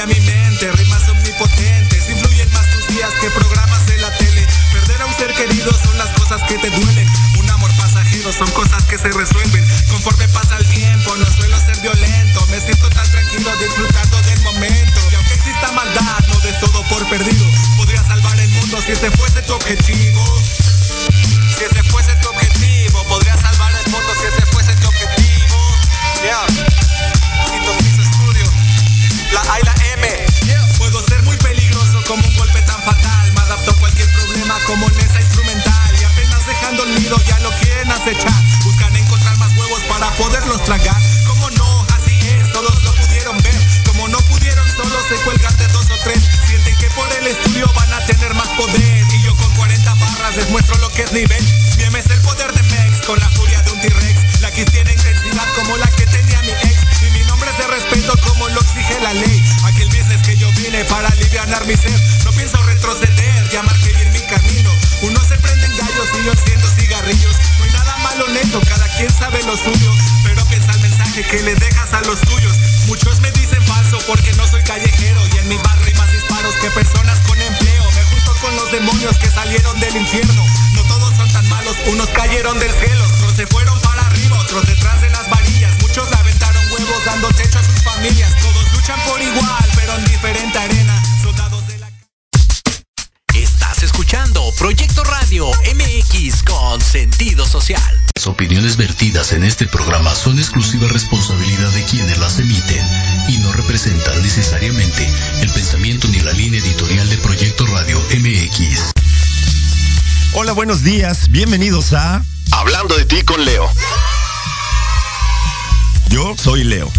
alivia mi y no representan necesariamente el pensamiento ni la línea editorial de Proyecto Radio MX. Hola, buenos días. Bienvenidos a Hablando de ti con Leo. Yo soy Leo.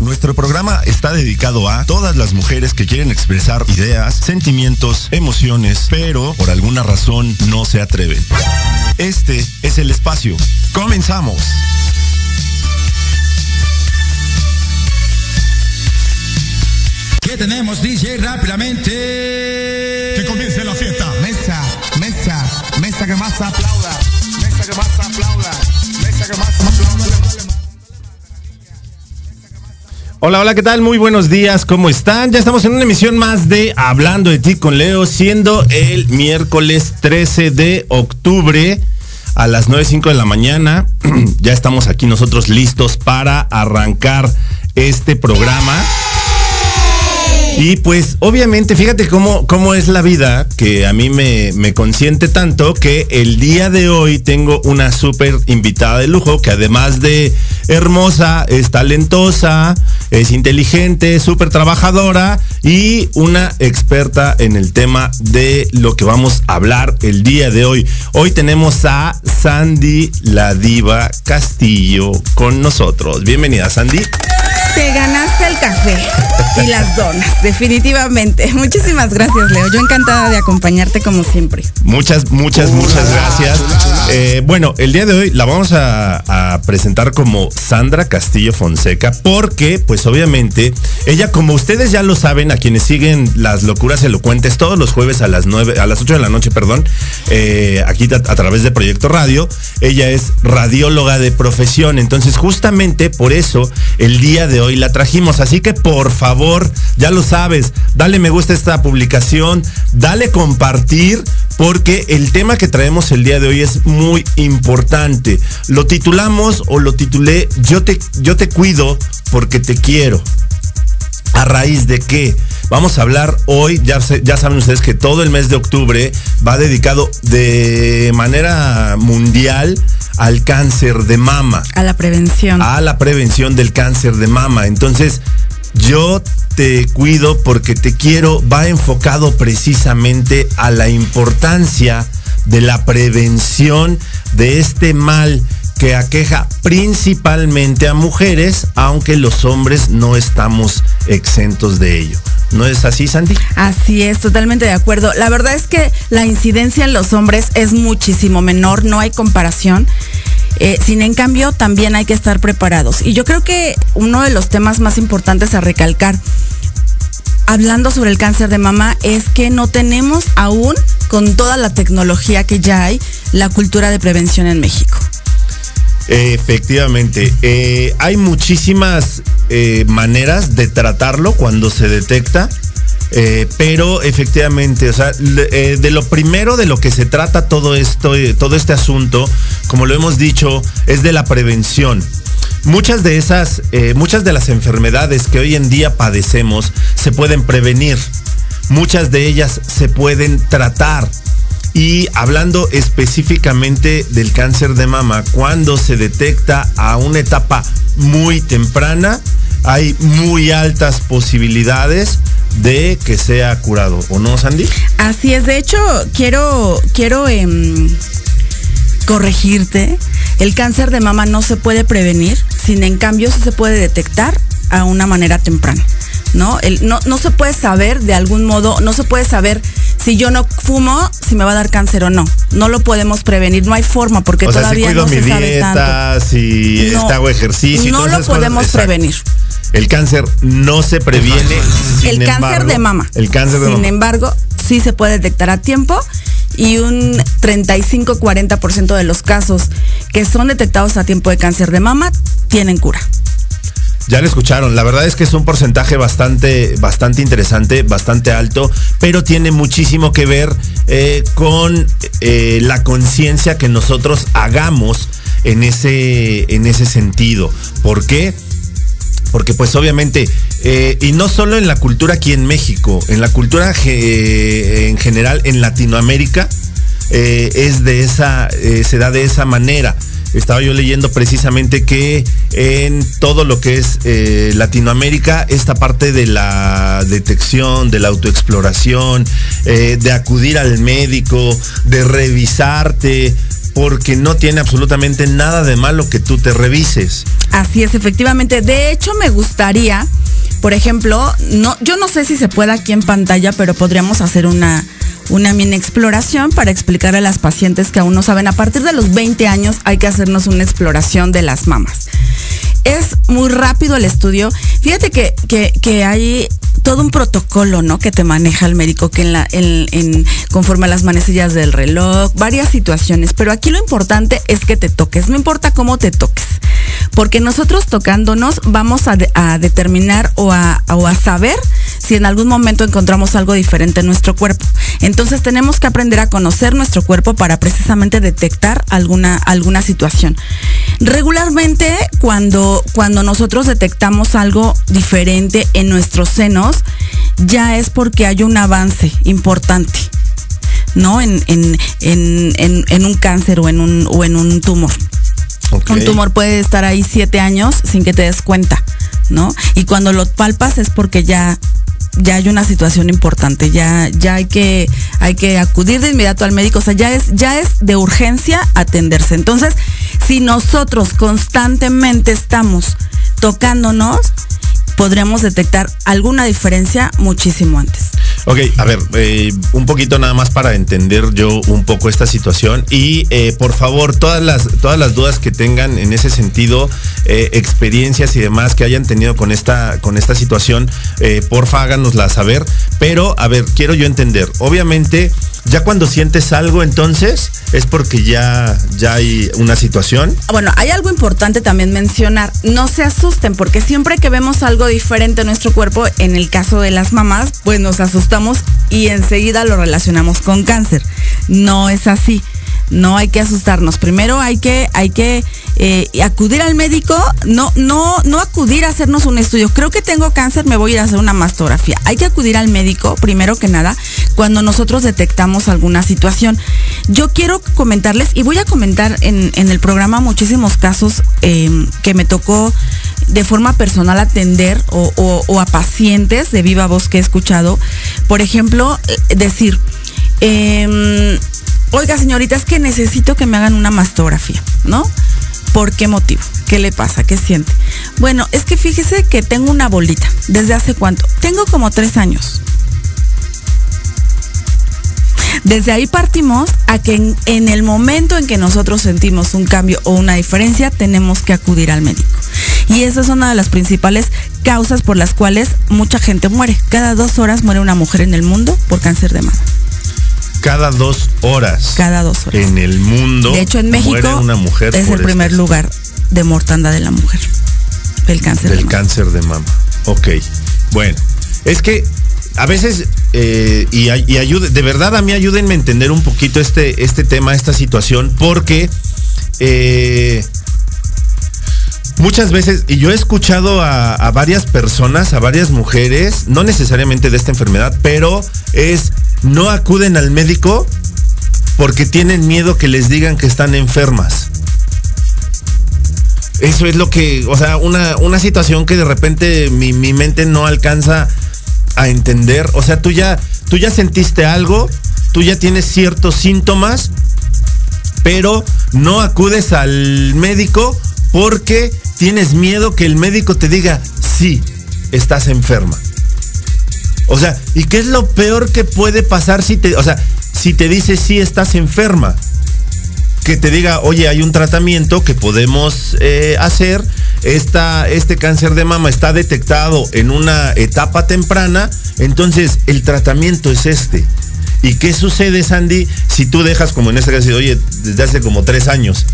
Nuestro programa está dedicado a todas las mujeres que quieren expresar ideas, sentimientos, emociones, pero por alguna razón no se atreven. Este es el espacio. Comenzamos. ¿Qué tenemos, DJ? Rápidamente. Que comience la fiesta. Mesa, mesa, mesa que más aplauda. Mesa que más aplauda. Mesa que más aplauda. Hola, hola, ¿qué tal? Muy buenos días, ¿cómo están? Ya estamos en una emisión más de Hablando de ti con Leo, siendo el miércoles 13 de octubre a las 9.05 de la mañana. ya estamos aquí nosotros listos para arrancar este programa. Y pues obviamente, fíjate cómo, cómo es la vida, que a mí me, me consiente tanto que el día de hoy tengo una súper invitada de lujo, que además de hermosa, es talentosa, es inteligente, súper trabajadora y una experta en el tema de lo que vamos a hablar el día de hoy. Hoy tenemos a Sandy la Diva Castillo con nosotros. Bienvenida, Sandy. Te ganaste el café y las donas, definitivamente. Muchísimas gracias, Leo. Yo encantada de acompañarte como siempre. Muchas, muchas, muchas gracias. Eh, bueno, el día de hoy la vamos a, presentar como Sandra Castillo Fonseca, porque, pues obviamente, ella, como ustedes ya lo saben, a quienes siguen las locuras elocuentes todos los jueves a las nueve, a las 8 de la noche, perdón, eh, aquí a, a través de Proyecto Radio, ella es radióloga de profesión. Entonces, justamente por eso, el día de hoy la trajimos. Así que por favor, ya lo sabes, dale me gusta a esta publicación, dale compartir, porque el tema que traemos el día de hoy es muy importante. Lo titulamos o lo titulé Yo te, yo te cuido porque te quiero. ¿A raíz de qué? Vamos a hablar hoy, ya, ya saben ustedes que todo el mes de octubre va dedicado de manera mundial al cáncer de mama. A la prevención. A la prevención del cáncer de mama. Entonces, yo te cuido porque te quiero va enfocado precisamente a la importancia de la prevención de este mal que aqueja principalmente a mujeres, aunque los hombres no estamos exentos de ello. ¿No es así, Sandy? Así es, totalmente de acuerdo. La verdad es que la incidencia en los hombres es muchísimo menor, no hay comparación. Eh, sin en cambio, también hay que estar preparados. Y yo creo que uno de los temas más importantes a recalcar, hablando sobre el cáncer de mama, es que no tenemos aún, con toda la tecnología que ya hay, la cultura de prevención en México. Efectivamente, eh, hay muchísimas eh, maneras de tratarlo cuando se detecta. Eh, pero efectivamente, o sea, eh, de lo primero de lo que se trata todo esto, todo este asunto, como lo hemos dicho, es de la prevención. Muchas de esas, muchas de las enfermedades que hoy en día padecemos se pueden prevenir. Muchas de ellas se pueden tratar. Y hablando específicamente del cáncer de mama, cuando se detecta a una etapa muy temprana, hay muy altas posibilidades de que sea curado, ¿o no, Sandy? Así es, de hecho, quiero, quiero em, corregirte. El cáncer de mama no se puede prevenir, sin en cambio sí se puede detectar a una manera temprana. ¿No? El- no, no se puede saber de algún modo, no se puede saber si yo no fumo, si me va a dar cáncer o no. No lo podemos prevenir, no hay forma porque o sea, si todavía cuido no mi se sabe tanto. dieta, si No, este, hago ejercicio. y no lo cosas. podemos prevenir. El cáncer no se previene. sin el cáncer embargo- de mama. El cáncer de Sin mama. embargo, sí se puede detectar a tiempo y un 35-40% de los casos que son detectados a tiempo de cáncer de mama tienen cura. Ya lo escucharon, la verdad es que es un porcentaje bastante, bastante interesante, bastante alto, pero tiene muchísimo que ver eh, con eh, la conciencia que nosotros hagamos en ese, en ese sentido. ¿Por qué? Porque pues obviamente, eh, y no solo en la cultura aquí en México, en la cultura en general en Latinoamérica, es de esa, se da de esa manera. Estaba yo leyendo precisamente que en todo lo que es eh, Latinoamérica, esta parte de la detección, de la autoexploración, eh, de acudir al médico, de revisarte, porque no tiene absolutamente nada de malo que tú te revises. Así es, efectivamente. De hecho, me gustaría, por ejemplo, no, yo no sé si se puede aquí en pantalla, pero podríamos hacer una, una mini exploración para explicar a las pacientes que aún no saben. A partir de los 20 años hay que hacernos una exploración de las mamas. Es muy rápido el estudio. Fíjate que, que, que hay todo un protocolo, ¿no? Que te maneja el médico, que en conforme a las manecillas del reloj, varias situaciones. Pero aquí lo importante es que te toques, no importa cómo te toques. Porque nosotros tocándonos vamos a determinar o a, o a saber si en algún momento encontramos algo diferente en nuestro cuerpo. Entonces tenemos que aprender a conocer nuestro cuerpo para precisamente detectar alguna, alguna situación. Regularmente cuando, cuando nosotros detectamos algo diferente en nuestros senos, ya es porque hay un avance importante. ¿no? En, en, en, en, un cáncer o en un, o en un tumor. Un tumor puede estar ahí siete años sin que te des cuenta, ¿no? Y cuando lo palpas es porque ya ya hay una situación importante, ya, ya hay que, hay que acudir de inmediato al médico, o sea, ya es, ya es de urgencia atenderse. Entonces, si nosotros constantemente estamos tocándonos, podremos detectar alguna diferencia muchísimo antes. Ok, a ver, eh, un poquito nada más para entender yo un poco esta situación y eh, por favor todas las todas las dudas que tengan en ese sentido, eh, experiencias y demás que hayan tenido con esta con esta situación, porfa háganosla saber. Pero a ver, quiero yo entender. Obviamente, ya cuando sientes algo, entonces es porque ya ya hay una situación. Bueno, hay algo importante también mencionar. No se asusten porque siempre que vemos algo diferente en nuestro cuerpo, en el caso de las mamás, pues nos asustamos y enseguida lo relacionamos con cáncer. No es así. No hay que asustarnos. Primero hay que, hay que eh, acudir al médico, no, no, no acudir a hacernos un estudio. Creo que tengo cáncer, me voy a ir a hacer una mastografía. Hay que acudir al médico, primero que nada, cuando nosotros detectamos alguna situación. Yo quiero comentarles, y voy a comentar en, en el programa muchísimos casos eh, que me tocó de forma personal atender o, o- a pacientes de viva voz que he escuchado. Por ejemplo, eh, decir, em, oiga señorita, es que necesito que me hagan una mastografía, ¿no? ¿Por qué motivo? ¿Qué le pasa? ¿Qué siente? Bueno, es que fíjese que tengo una bolita. ¿Desde hace cuánto? Tengo como tres años. Desde ahí partimos a que en el momento en que nosotros sentimos un cambio o una diferencia, tenemos que acudir al médico. Y esa es una de las principales causas por las cuales mucha gente muere. Cada dos horas muere una mujer en el mundo por cáncer de mama. cada dos horas. Cada dos horas. En el mundo. De hecho, en muere México una mujer es el primer esto. lugar de mortandad de la mujer. Del cáncer. de Del mama. cáncer de mama. Ok. Bueno, es que a veces, eh, y, y ayude, de verdad a mí ayúdenme a entender un poquito este, este tema, esta situación, porque eh, muchas veces, y yo he escuchado a, varias personas, a varias mujeres, no necesariamente de esta enfermedad, pero es, no acuden al médico porque tienen miedo que les digan que están enfermas. Eso es lo que, o sea, una, una situación que de repente mi, mi mente no alcanza a entender. O sea, tú ya, tú ya sentiste algo, tú ya tienes ciertos síntomas, pero no acudes al médico porque tienes miedo que el médico te diga, sí, estás enferma. O sea, ¿y qué es lo peor que puede pasar si te, o sea, si te dice sí estás enferma? que te diga, oye, hay un tratamiento que podemos eh, hacer, Esta, este cáncer de mama está detectado en una etapa temprana, entonces el tratamiento es este. ¿Y qué sucede, Sandy, si tú dejas, como en este caso, oye, desde hace como tres años?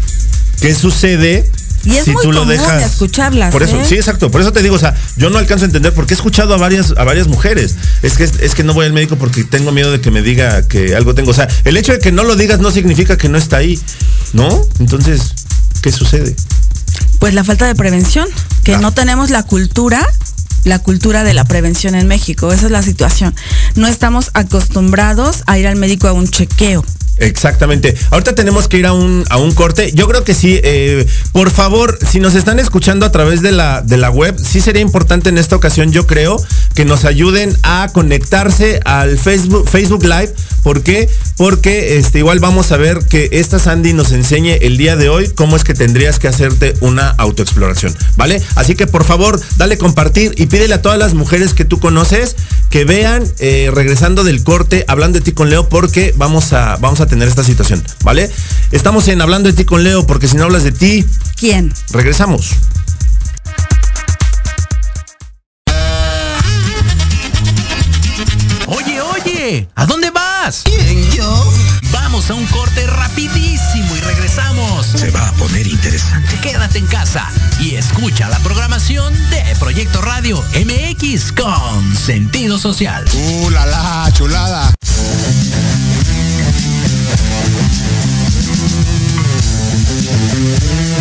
¿Qué sucede? Y es si muy tú lo dejas. escucharlas, Por eso, ¿eh? sí, exacto. Por eso te digo, o sea, yo no alcanzo a entender porque he escuchado a varias, a varias mujeres. Es que, es que no voy al médico porque tengo miedo de que me diga que algo tengo. O sea, el hecho de que no lo digas no significa que no está ahí. ¿No? Entonces, ¿qué sucede? Pues la falta de prevención, que Ah. no tenemos la cultura, la cultura de la prevención en México. Esa es la situación. No estamos acostumbrados a ir al médico a un chequeo. Exactamente. Ahorita tenemos que ir a un, a un corte. Yo creo que sí. eh, por favor, si nos están escuchando a través de la, de la web, sí sería importante en esta ocasión, yo creo, que nos ayuden a conectarse al Facebook, Facebook Live. ¿Por qué? Porque este, igual vamos a ver que esta Sandy nos enseñe el día de hoy cómo es que tendrías que hacerte una autoexploración. ¿Vale? Así que por favor, dale compartir y pídele a todas las mujeres que tú conoces que vean, eh, regresando del corte, hablando de ti con Leo, porque vamos a, vamos a tener esta situación, ¿vale? Estamos en hablando de ti con Leo, porque si no hablas de ti, ¿Quién? regresamos. Oye, oye, ¿a dónde vas? ¿Quién, yo? Vamos a un corte rapidísimo y regresamos. Se va a poner interesante. Quédate en casa y escucha la programación de Proyecto Radio MX con sentido social. Uh, la la, chulada.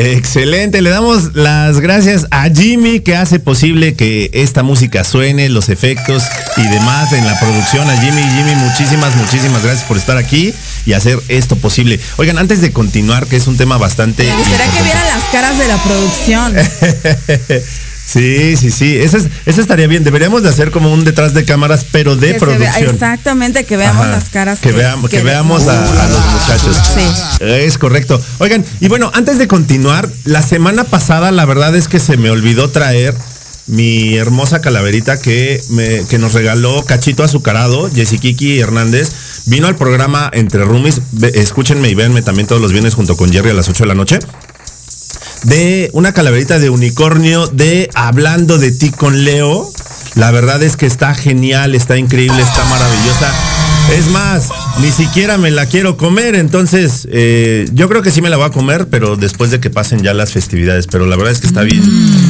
Excelente, le damos las gracias a Jimmy que hace posible que esta música suene, los efectos y demás en la producción. A Jimmy, Jimmy, muchísimas, muchísimas gracias por estar aquí y hacer esto posible. Oigan, antes de continuar, que es un tema bastante... Me gustaría que vieran las caras de la producción. Sí, sí, sí. Eso, es, eso estaría bien. Deberíamos de hacer como un detrás de cámaras, pero de Que producción. exactamente, que veamos Ajá. las caras. Que, veamos, que, veamos a, a los muchachos. Sí. Es correcto. Oigan, y bueno, antes de continuar, la semana pasada la verdad es que se me olvidó traer mi hermosa calaverita que, me, que nos regaló Cachito Azucarado, Kiki Hernández. Vino al programa Entre Rumis. Escúchenme y véanme también todos los viernes junto con Jerry a las 8 de la noche de una calaverita de unicornio de Hablando de ti con Leo. La verdad es que está genial, está increíble, está maravillosa. Es más, ni siquiera me la quiero comer, entonces eh, yo creo que sí me la voy a comer, pero después de que pasen ya las festividades. Pero la verdad es que está bien,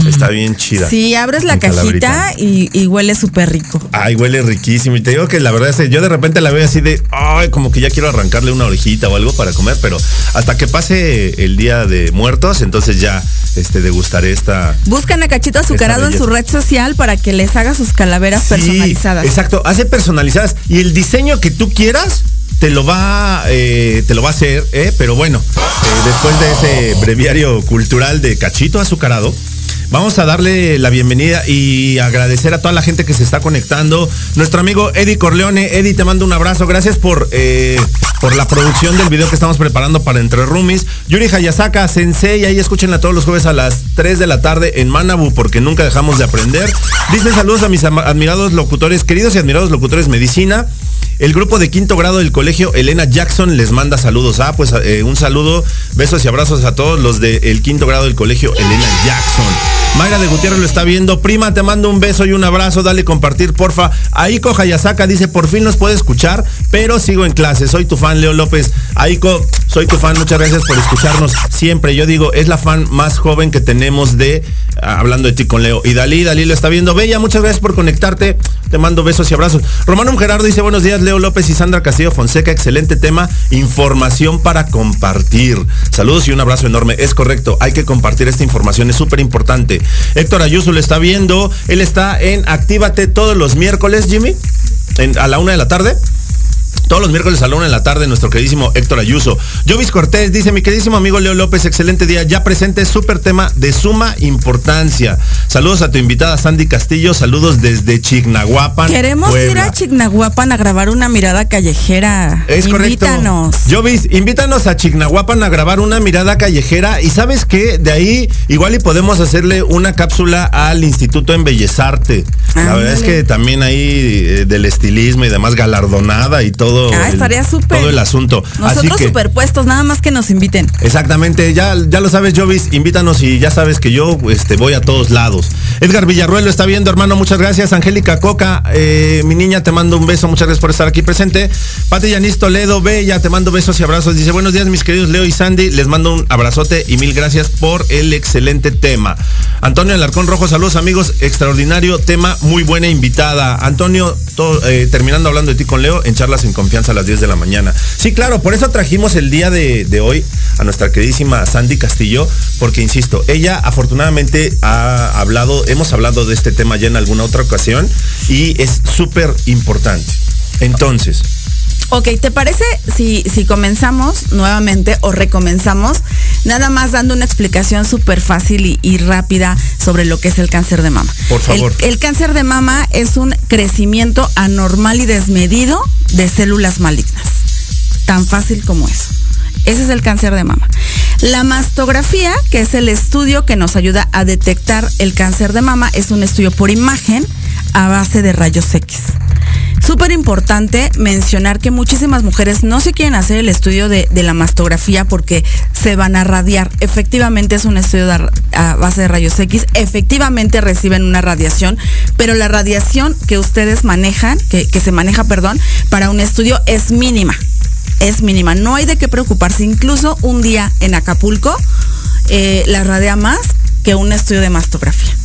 está bien chida. Sí, abres la cajita y, y huele súper rico. Ay, huele riquísimo. Y te digo que la verdad es que yo de repente la veo así de, ay, como que ya quiero arrancarle una orejita o algo para comer, pero hasta que pase el día de muertos, entonces ya este, degustaré esta, Buscan a Cachito Azucarado en su red social para que les haga sus calaveras Sí, personalizadas. Exacto, hace personalizadas. Y el diseño que tú quieras te lo va, eh, te lo va a hacer, ¿eh? pero bueno, eh, después de ese breviario cultural de cachito azucarado. Vamos a darle la bienvenida y agradecer a toda la gente que se está conectando. Nuestro amigo Eddie Corleone. Eddie, te mando un abrazo. Gracias por, eh, por la producción del video que estamos preparando para Entre Roomies. Yuri Hayasaka, Sensei, ahí escúchenla todos los jueves a las 3 de la tarde en Manabu porque nunca dejamos de aprender. Dice saludos a mis admirados locutores, queridos y admirados locutores Medicina. El grupo de quinto grado del colegio Elena Jackson les manda saludos. Ah, pues eh, un saludo, besos y abrazos a todos los del quinto grado del colegio Elena Jackson. Mayra de Gutiérrez lo está viendo. Prima, te mando un beso y un abrazo. Dale compartir, porfa. Aiko Hayasaka dice, por fin nos puede escuchar, pero sigo en clase. Soy tu fan, Leo López. Aiko, soy tu fan. Muchas gracias por escucharnos siempre. Yo digo, es la fan más joven que tenemos de ah, Hablando de ti con Leo. Y Dalí, Dalí lo está viendo. Bella, muchas gracias por conectarte. Te mando besos y abrazos. Romano Gerardo dice, buenos días, Leo López y Sandra Castillo Fonseca. Excelente tema. Información para compartir. Saludos y un abrazo enorme. Es correcto, hay que compartir esta información, es súper importante. Héctor Ayuso lo está viendo. Él está en Actívate todos los miércoles, Jimmy, a la una de la tarde. Todos los miércoles a la una de la tarde, nuestro queridísimo Héctor Ayuso. Jovis Cortés dice, mi queridísimo amigo Leo López, excelente día. Ya presente, súper tema de suma importancia. Saludos a tu invitada Sandy Castillo, saludos desde Chignahuapan. Queremos ir a Chignahuapan a grabar una mirada callejera. Es correcto. Invítanos. Jovis, invítanos a Chignahuapan a grabar una mirada callejera y sabes qué, de ahí igual y podemos hacerle una cápsula al Instituto en Bellezarte. La verdad es que también ahí eh, del estilismo y demás galardonada y todo. Ah, el- estaría súper. Todo el asunto. Nosotros Así que, superpuestos, nada más que nos inviten. Exactamente, ya, ya lo sabes, Jovis, invítanos y ya sabes que yo este, voy a todos lados. Edgar Villarruel lo está viendo, hermano, muchas gracias. Angélica Coca, eh, mi niña, te mando un beso, muchas gracias por estar aquí presente. Pati Yanis Toledo, Bella, te mando besos y abrazos. Dice, buenos días, mis queridos Leo y Sandy, les mando un abrazote y mil gracias por el excelente tema. Antonio Alarcón Rojo, saludos amigos, extraordinario tema, muy buena invitada. Antonio, to- eh, terminando hablando de ti con Leo, en charlas en a las 10 de la mañana. Sí, claro, por eso trajimos el día de, de hoy a nuestra queridísima Sandy Castillo, porque insisto, ella afortunadamente ha hablado, hemos hablado de este tema ya en alguna otra ocasión y es súper importante. Entonces, Ok, ¿te parece si, si comenzamos nuevamente o recomenzamos? Nada más dando una explicación súper fácil y, y rápida sobre lo que es el cáncer de mama. Por favor. El, el cáncer de mama es un crecimiento anormal y desmedido de células malignas. Tan fácil como eso. Ese es el cáncer de mama. La mastografía, que es el estudio que nos ayuda a detectar el cáncer de mama, es un estudio por imagen a base de rayos X. Súper importante mencionar que muchísimas mujeres no se quieren hacer el estudio de, la mastografía porque se van a radiar. Efectivamente es un estudio de a, base de rayos X. Efectivamente reciben una radiación, pero la radiación que ustedes manejan, que, que se maneja, perdón, para un estudio es mínima. Es mínima. No hay de qué preocuparse. Incluso un día en Acapulco eh, la radia más que un estudio de mastografía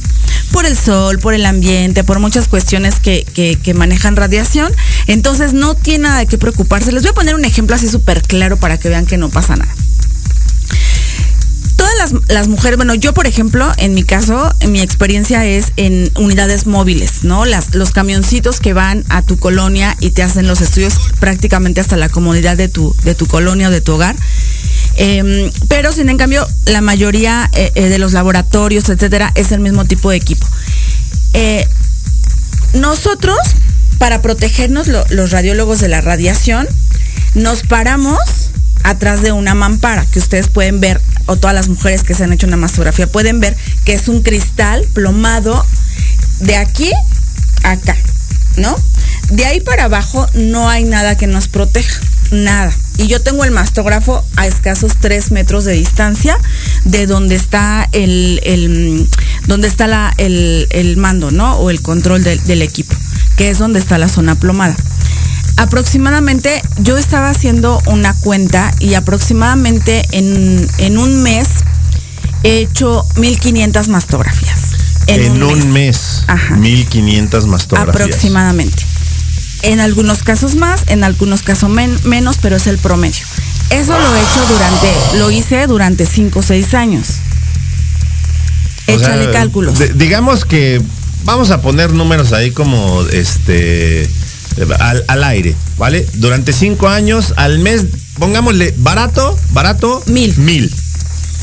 por el sol, por el ambiente, por muchas cuestiones que, manejan radiación. Entonces no tiene nada de qué preocuparse. Les voy a poner un ejemplo así súper claro para que vean que no pasa nada. Las, las, mujeres, bueno, yo por ejemplo, en mi caso, en mi experiencia es en unidades móviles, ¿no? Las, los camioncitos que van a tu colonia y te hacen los estudios prácticamente hasta la comodidad de tu, de tu colonia o de tu hogar. Em, pero sin en cambio, la mayoría eh, eh, de los laboratorios, etcétera, es el mismo tipo de equipo. Eh, nosotros, para protegernos lo- los radiólogos de la radiación, nos paramos atrás de una mampara que ustedes pueden ver, o todas las mujeres que se han hecho una mastografía pueden ver que es un cristal plomado de aquí a acá, ¿no? De ahí para abajo no hay nada que nos proteja, nada. Y yo tengo el mastógrafo a escasos tres metros de distancia de donde está el, el- donde está la, el, el mando, ¿no? O el control del- del equipo, que es donde está la zona plomada aproximadamente yo estaba haciendo una cuenta y aproximadamente en, en un mes he hecho 1500 mastografías. En, un mes, Ajá. 1500 mastografías. Aproximadamente. En algunos casos más, en algunos casos men- menos, pero es el promedio. Eso lo he hecho durante, lo hice durante 5 o 6 años. O sea, Échale cálculos. digamos que vamos a poner números ahí como este al, al aire, ¿vale? Durante cinco años, al mes, pongámosle barato, barato, Mil. Mil.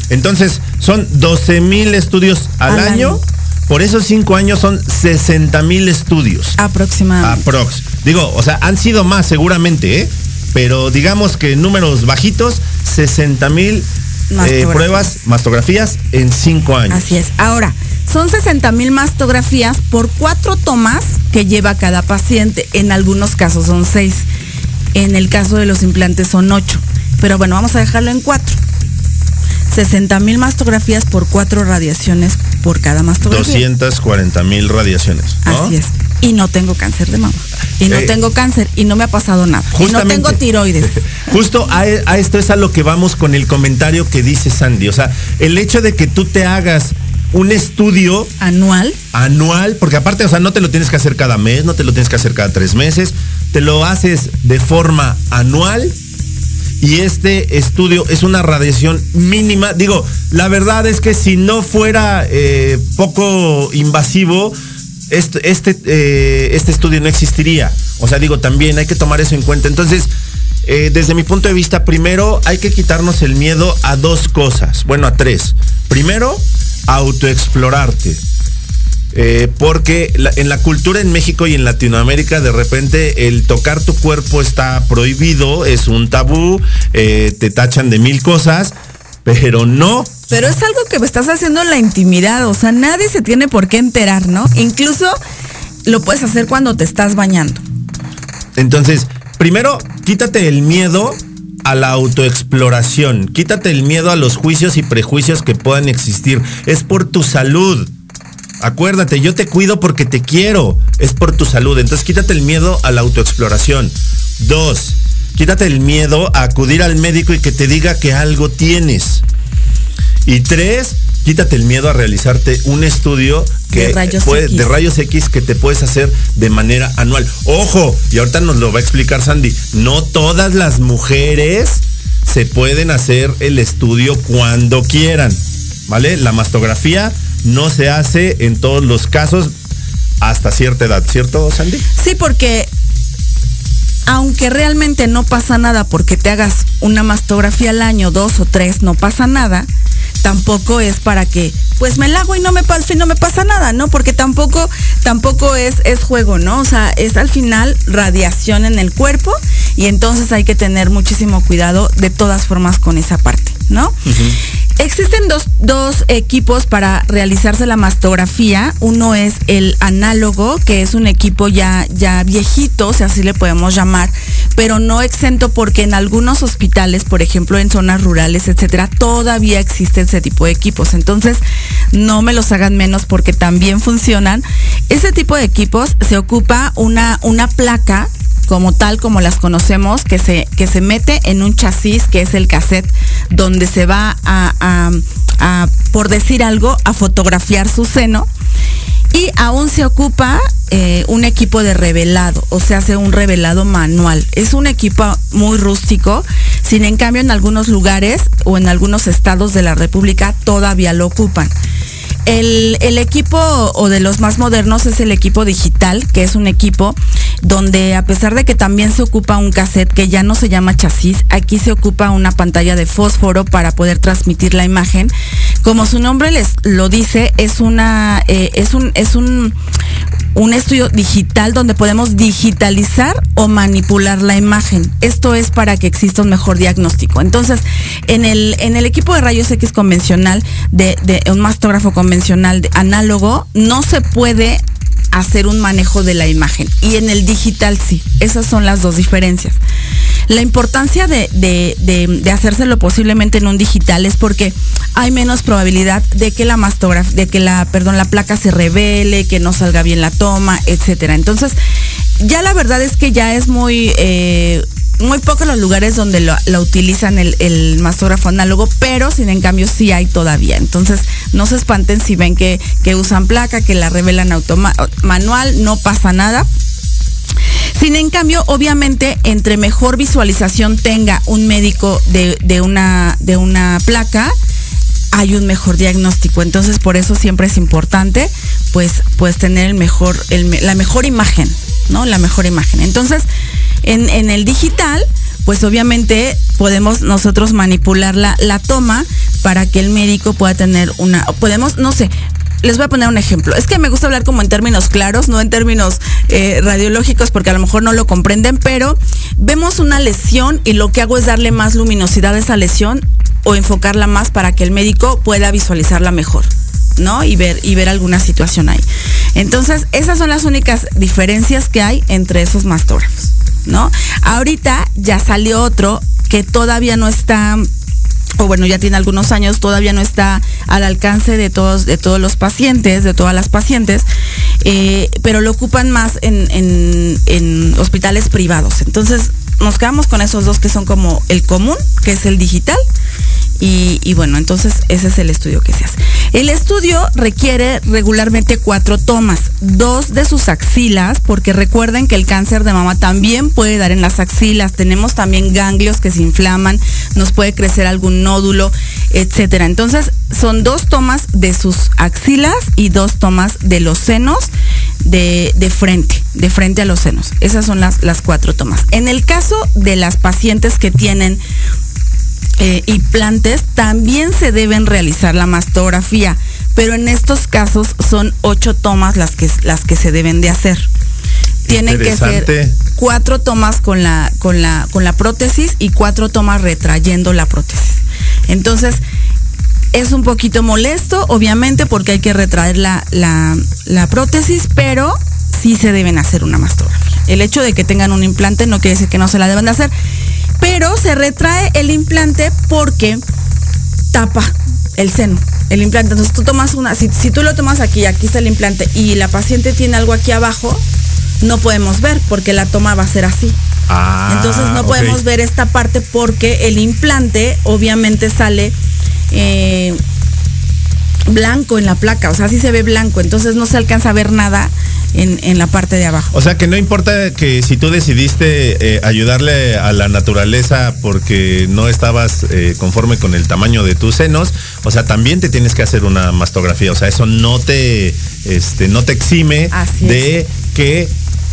Entonces, son 12 mil estudios al, Al año. año. Por esos cinco años son 60 mil estudios. Aproximadamente. Aprox. Digo, o sea, han sido más seguramente, ¿eh? Pero digamos que números bajitos, 60 mil Mastografías. pruebas, mastografías en cinco años. Así es. Ahora, son 60 mil mastografías por cuatro tomas que lleva cada paciente. En algunos casos son seis. En el caso de los implantes son ocho. Pero bueno, vamos a dejarlo en cuatro. 60 mil mastografías por cuatro radiaciones por cada mastografía. 240 mil radiaciones. ¿no? Así es. Y no tengo cáncer de mama. Y no Eh, tengo cáncer y no me ha pasado nada. Y no Justamente. tengo tiroides. Justo a, a esto es a lo que vamos con el comentario que dice Sandy. O sea, el hecho de que tú te hagas un estudio Anual. anual, porque aparte, o sea, no te lo tienes que hacer cada mes, no te lo tienes que hacer cada tres meses, te lo haces de forma anual y este estudio es una radiación mínima. Digo, la verdad es que si no fuera eh, poco invasivo, este, este, eh, este estudio no existiría. O sea, digo, también hay que tomar eso en cuenta. Entonces, eh, desde mi punto de vista, primero hay que quitarnos el miedo a dos cosas. Bueno, a tres. Primero, autoexplorarte. Eh, porque la- en la cultura en México y en Latinoamérica de repente el tocar tu cuerpo está prohibido, es un tabú, eh, te tachan de mil cosas, pero no. Pero es algo que me estás haciendo en la intimidad, o sea, nadie se tiene por qué enterar, ¿no? Incluso lo puedes hacer cuando te estás bañando. Entonces, primero, quítate el miedo a la autoexploración, quítate el miedo a los juicios y prejuicios que puedan existir. Es por tu salud. Acuérdate, yo te cuido porque te quiero. Es por tu salud. Entonces quítate el miedo a la autoexploración. Dos, quítate el miedo a acudir al médico y que te diga que algo tienes. Y tres, quítate el miedo a realizarte un estudio que De rayos puede- X. de rayos X que te puedes hacer de manera anual. Ojo, y ahorita nos lo va a explicar Sandy, no todas las mujeres se pueden hacer el estudio cuando quieran, ¿vale? La mastografía no se hace en todos los casos hasta cierta edad, ¿cierto, Sandy? Sí, porque aunque realmente no pasa nada porque te hagas una mastografía al año, dos o tres, no pasa nada, tampoco es para que, pues me la hago y no me pasa, y no me pasa nada, ¿no? Porque tampoco, tampoco es, es juego, ¿no? O sea, es al final radiación en el cuerpo y entonces hay que tener muchísimo cuidado de todas formas con esa parte, ¿no? Existen dos, dos equipos para realizarse la mastografía. Uno es el análogo, que es un equipo ya, ya viejito, si así le podemos llamar, pero no exento porque en algunos hospitales, por ejemplo en zonas rurales, etcétera, todavía existe ese tipo de equipos. Entonces, no me los hagan menos porque también funcionan. Ese tipo de equipos se ocupa una, una placa como tal como las conocemos, que se, que se mete en un chasis, que es el cassette, donde se va a, a- a, por decir algo, a fotografiar su seno. Y aún se ocupa eh, un equipo de revelado, o se hace un revelado manual. Es un equipo muy rústico, sin en cambio en algunos lugares o en algunos estados de la República todavía lo ocupan. El, el equipo o de los más modernos es el equipo digital, que es un equipo donde a pesar de que también se ocupa un cassette que ya no se llama chasis, aquí se ocupa una pantalla de fósforo para poder transmitir la imagen. Como su nombre les lo dice, es una eh, es un es un un estudio digital donde podemos digitalizar o manipular la imagen. Esto es para que exista un mejor diagnóstico. Entonces, en el, en el equipo de rayos X convencional, de, de un mastógrafo convencional de, análogo, no se puede hacer un manejo de la imagen. Y en el digital sí. Esas son las dos diferencias. La importancia de, de, de, hacérselo posiblemente en un digital es porque hay menos probabilidad de que la mastografía, de que la, perdón, la placa se revele, que no salga bien la toma, etcétera. Entonces, ya la verdad es que ya es muy eh, muy pocos los lugares donde lo, lo utilizan el, el, mastógrafo análogo, pero sin en cambio sí hay todavía. Entonces, no se espanten si ven que, que usan placa, que la revelan manual, no pasa nada. Sin en cambio, obviamente, entre mejor visualización tenga un médico de, de, una, de una placa, hay un mejor diagnóstico. Entonces, por eso siempre es importante, pues, pues tener el mejor, el, la mejor imagen, ¿no? La mejor imagen. Entonces, en, el digital, pues obviamente podemos nosotros manipular la, la toma para que el médico pueda tener una, podemos, no sé, les voy a poner un ejemplo. Es que me gusta hablar como en términos claros, no en términos eh, radiológicos, porque a lo mejor no lo comprenden, pero vemos una lesión y lo que hago es darle más luminosidad a esa lesión o enfocarla más para que el médico pueda visualizarla mejor. ¿no? Y ver, y ver alguna situación ahí. Entonces, esas son las únicas diferencias que hay entre esos mastógrafos, ¿no? Ahorita ya salió otro que todavía no está o bueno, ya tiene algunos años, todavía no está al alcance de todos, de todos los pacientes, de todas las pacientes, eh, pero lo ocupan más en, en, en, hospitales privados. Entonces, nos quedamos con esos dos que son como el común, que es el digital, y, bueno, entonces ese es el estudio que se hace. El estudio requiere regularmente cuatro tomas, dos de sus axilas, porque recuerden que el cáncer de mama también puede dar en las axilas. Tenemos también ganglios que se inflaman, nos puede crecer algún nódulo, etcétera. Entonces, son dos tomas de sus axilas y dos tomas de los senos de, de frente, de frente a los senos. Esas son las, las cuatro tomas. En el caso de las pacientes que tienen eh, implantes, también se deben realizar la mastografía, pero en estos casos son ocho tomas las que, las que se deben de hacer. Tienen que ser cuatro tomas con la, con, la, con la prótesis y cuatro tomas retrayendo la prótesis. Entonces, es un poquito molesto, obviamente, porque hay que retraer la, la, la prótesis, pero sí se deben hacer una mastografía. El hecho de que tengan un implante no quiere decir que no se la deben de hacer, pero se retrae el implante porque tapa el seno, el implante. Entonces tú tomas una, si, si, tú lo tomas aquí, aquí está el implante y la paciente tiene algo aquí abajo, no podemos ver porque la toma va a ser así. Ah, Entonces no podemos okay. ver esta parte porque el implante obviamente sale eh, blanco en la placa, o sea, sí se ve blanco, entonces no se alcanza a ver nada en, en, la parte de abajo. O sea que no importa que si tú decidiste eh, ayudarle a la naturaleza porque no estabas eh, conforme con el tamaño de tus senos, o sea, también te tienes que hacer una mastografía, o sea, eso no te, este, no te exime Así de es. que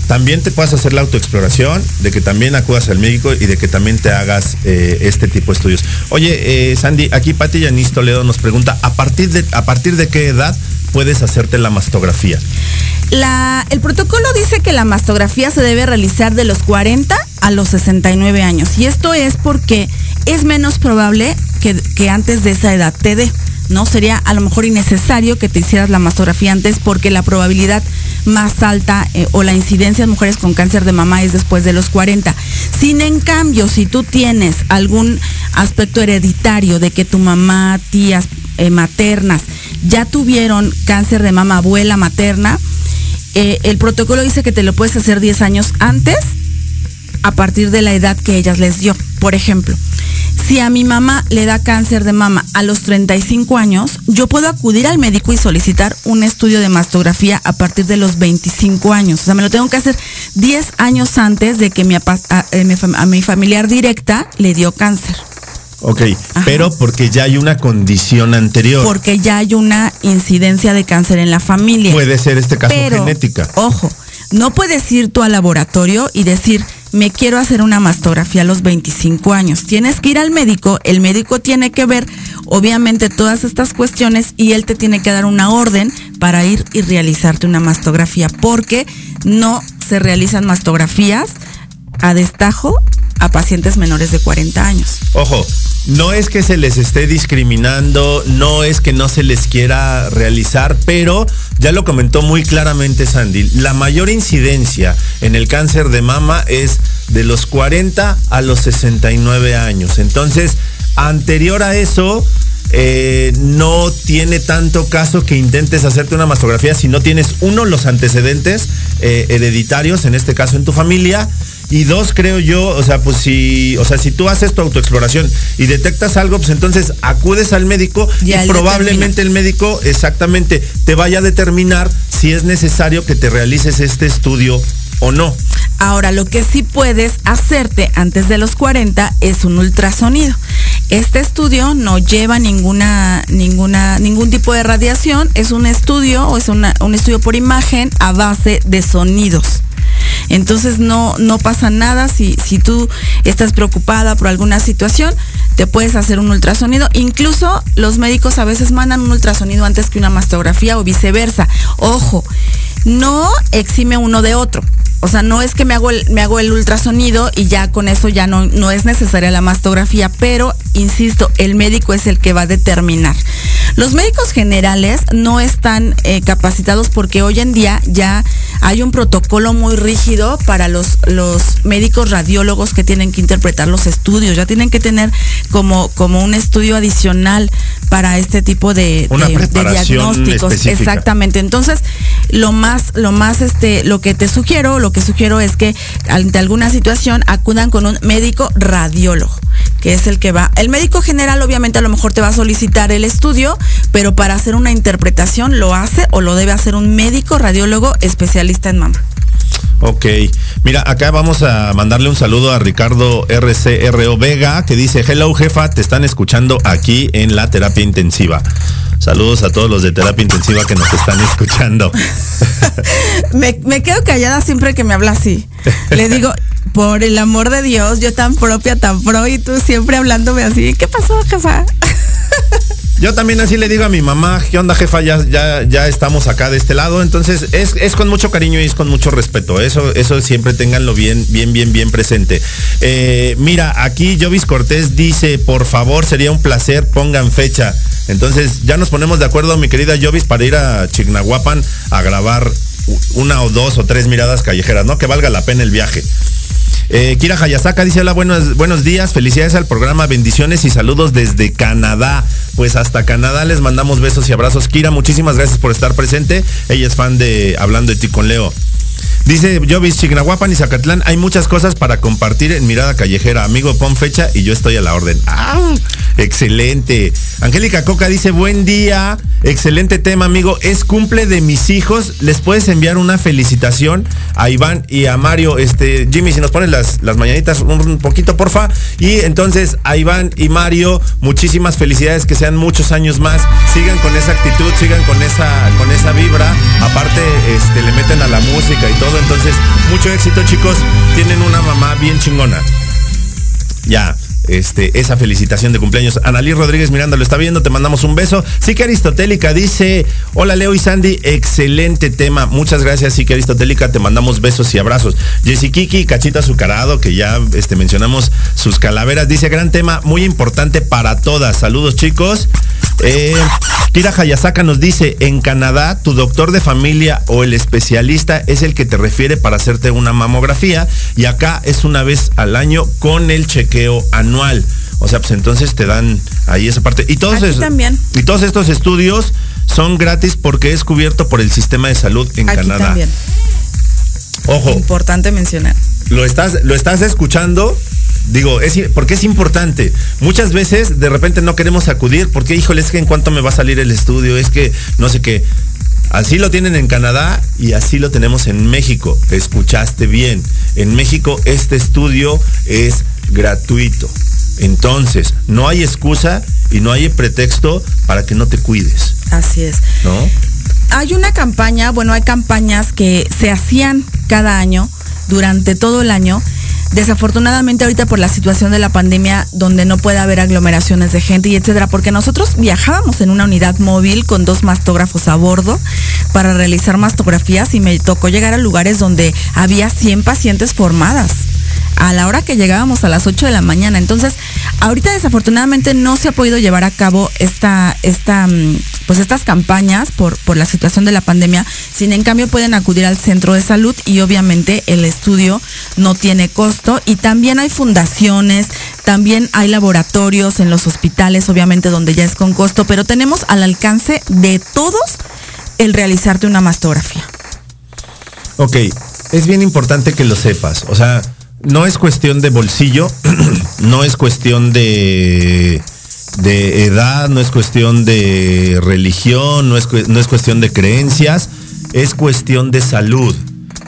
también te puedas hacer la autoexploración, de que también acudas al médico y de que también te hagas eh, este tipo de estudios. Oye, eh, Sandy, aquí Pati Yanis Toledo nos pregunta, ¿a partir, de, ¿a partir de qué edad puedes hacerte la mastografía? La, el protocolo dice que la mastografía se debe realizar de los 40 a los 69 años. Y esto es porque es menos probable que, que antes de esa edad te dé. ¿No? Sería a lo mejor innecesario que te hicieras la mastografía antes porque la probabilidad más alta eh, o la incidencia de mujeres con cáncer de mama es después de los 40. Sin en cambio, si tú tienes algún aspecto hereditario de que tu mamá, tías eh, maternas ya tuvieron cáncer de mama, abuela materna, eh, el protocolo dice que te lo puedes hacer 10 años antes a partir de la edad que ellas les dio. Por ejemplo, si a mi mamá le da cáncer de mama a los 35 años, yo puedo acudir al médico y solicitar un estudio de mastografía a partir de los 25 años. O sea, me lo tengo que hacer 10 años antes de que mi, a, a, a mi familiar directa le dio cáncer. Ok, Ajá. pero porque ya hay una condición anterior. Porque ya hay una incidencia de cáncer en la familia. Puede ser este caso pero, genética. Ojo, No puedes ir tú al laboratorio y decir, me quiero hacer una mastografía a los 25 años. Tienes que ir al médico, el médico tiene que ver obviamente todas estas cuestiones y él te tiene que dar una orden para ir y realizarte una mastografía, porque no se realizan mastografías a destajo a pacientes menores de 40 años. Ojo, no es que se les esté discriminando, no es que no se les quiera realizar, pero ya lo comentó muy claramente Sandy, la mayor incidencia en el cáncer de mama es de los 40 a los 69 años. Entonces, anterior a eso, eh, no tiene tanto caso que intentes hacerte una mastografía si no tienes, uno, los antecedentes eh, hereditarios, en este caso en tu familia, y dos, creo yo, o sea, pues si, o sea, si tú haces tu autoexploración y detectas algo, pues entonces acudes al médico y, Ya, probablemente el médico exactamente te vaya a determinar si es necesario que te realices este estudio o no. Ahora, lo que sí puedes hacerte antes de los 40 es un ultrasonido. Este estudio no lleva ninguna, ninguna, ningún tipo de radiación, es un estudio o es una- un estudio por imagen a base de sonidos. Entonces no, no pasa nada si, si tú estás preocupada por alguna situación, te puedes hacer un ultrasonido. Incluso los médicos a veces mandan un ultrasonido antes que una mastografía o viceversa. Ojo, no exime uno de otro. O sea, no es que me hago el, me hago el ultrasonido y ya con eso ya no, no es necesaria la mastografía, pero insisto, el médico es el que va a determinar. Los médicos generales no están eh, capacitados porque hoy en día ya hay un protocolo muy rígido para los, los médicos radiólogos que tienen que interpretar los estudios, ya tienen que tener como, como un estudio adicional para este tipo de, Una de- de preparación diagnósticos. específica. Exactamente. Entonces, lo más, lo más, este, lo que te sugiero, lo que sugiero es que ante alguna situación acudan con un médico radiólogo, que es el que va. El médico general, obviamente, a lo mejor te va a solicitar el estudio, pero para hacer una interpretación lo hace o lo debe hacer un médico radiólogo especialista en mama. Ok, mira, acá vamos a mandarle un saludo a Ricardo RCRO Vega que dice, hello jefa, te están escuchando aquí en la terapia intensiva. Saludos a todos los de terapia intensiva que nos están escuchando. Me, quedo callada siempre que me habla así. Le digo, por el amor de Dios, yo tan propia, tan pro, y tú siempre hablándome así. ¿Qué pasó, jefa? Yo también así le digo a mi mamá, ¿qué onda jefa? Ya, ya, estamos acá de este lado. Entonces es, es con mucho cariño y es con mucho respeto. Eso, eso siempre ténganlo bien, bien, bien, bien presente. Eh, mira, aquí Jovis Cortés dice, por favor, sería un placer, pongan fecha. Entonces ya nos ponemos de acuerdo, mi querida Jovis, para ir a Chignahuapan a grabar una o dos o tres miradas callejeras, ¿no? Que valga la pena el viaje. Eh, Kira Hayasaka dice, hola, buenos, buenos días, felicidades al programa, bendiciones y saludos desde Canadá. Pues hasta Canadá les mandamos besos y abrazos. Kira, muchísimas gracias por estar presente. Ella es fan de Hablando de ti con Leo. Dice Jovis, Chignahuapan y Zacatlán, hay muchas cosas para compartir en Mirada Callejera. Amigo, pon fecha y yo estoy a la orden. ¡Ah! Excelente. Angélica Coca dice, buen día, excelente tema, amigo. Es cumple de mis hijos. ¿Les puedes enviar una felicitación a Iván y a Mario? Este, Jimmy, si nos pones las, las mañanitas un, poquito, porfa. Y entonces a Iván y Mario, muchísimas felicidades, que sean muchos años más. Sigan con esa actitud, sigan con esa, con esa vibra. Aparte, este, le meten a la música y todo. Entonces, mucho éxito, chicos. Tienen una mamá bien chingona. Ya, este, esa felicitación de cumpleaños. Analí Rodríguez Miranda lo está viendo, te mandamos un beso. Sí que Aristotélica dice, hola Leo y Sandy, excelente tema. Muchas gracias, sí que Aristotélica, te mandamos besos y abrazos. Jessy Kiki, Cachita Azucarado, que ya este, mencionamos sus calaveras, dice, gran tema, muy importante para todas. Saludos chicos. Eh, Kira Hayasaka nos dice, en Canadá, tu doctor de familia o el especialista es el que te refiere para hacerte una mamografía y acá es una vez al año con el chequeo anual. O sea, pues entonces te dan ahí esa parte. Y todos, es- también. y todos estos estudios son gratis porque es cubierto por el sistema de salud en Aquí Canadá. también. Ojo, Importante mencionar. lo estás, lo estás escuchando. Digo, es, porque es importante. Muchas veces de repente no queremos acudir porque, híjole, es que en cuánto me va a salir el estudio, es que no sé qué. Así lo tienen en Canadá y así lo tenemos en México. Escuchaste bien. En México este estudio es gratuito. Entonces, no hay excusa y no hay pretexto para que no te cuides, Así es. ¿no? hay una campaña, bueno, hay campañas que se hacían cada año, durante todo el año. Desafortunadamente ahorita por la situación de la pandemia donde no puede haber aglomeraciones de gente y etcétera, porque nosotros viajábamos en una unidad móvil con dos mastógrafos a bordo para realizar mastografías y me tocó llegar a lugares donde había 100 pacientes formadas a la hora que llegábamos a las 8 de la mañana. Entonces, ahorita desafortunadamente no se ha podido llevar a cabo esta, esta, mm, pues estas campañas por, por la situación de la pandemia. Sin en cambio pueden acudir al centro de salud y obviamente el estudio no tiene costo. Y también hay fundaciones, también hay laboratorios en los hospitales, obviamente donde ya es con costo, pero tenemos al alcance de todos el realizarte una mastografía. Ok, es bien importante que lo sepas. O sea, no es cuestión de bolsillo, no es cuestión de, de edad, no es cuestión de religión, no es, no es cuestión de creencias, es cuestión de salud.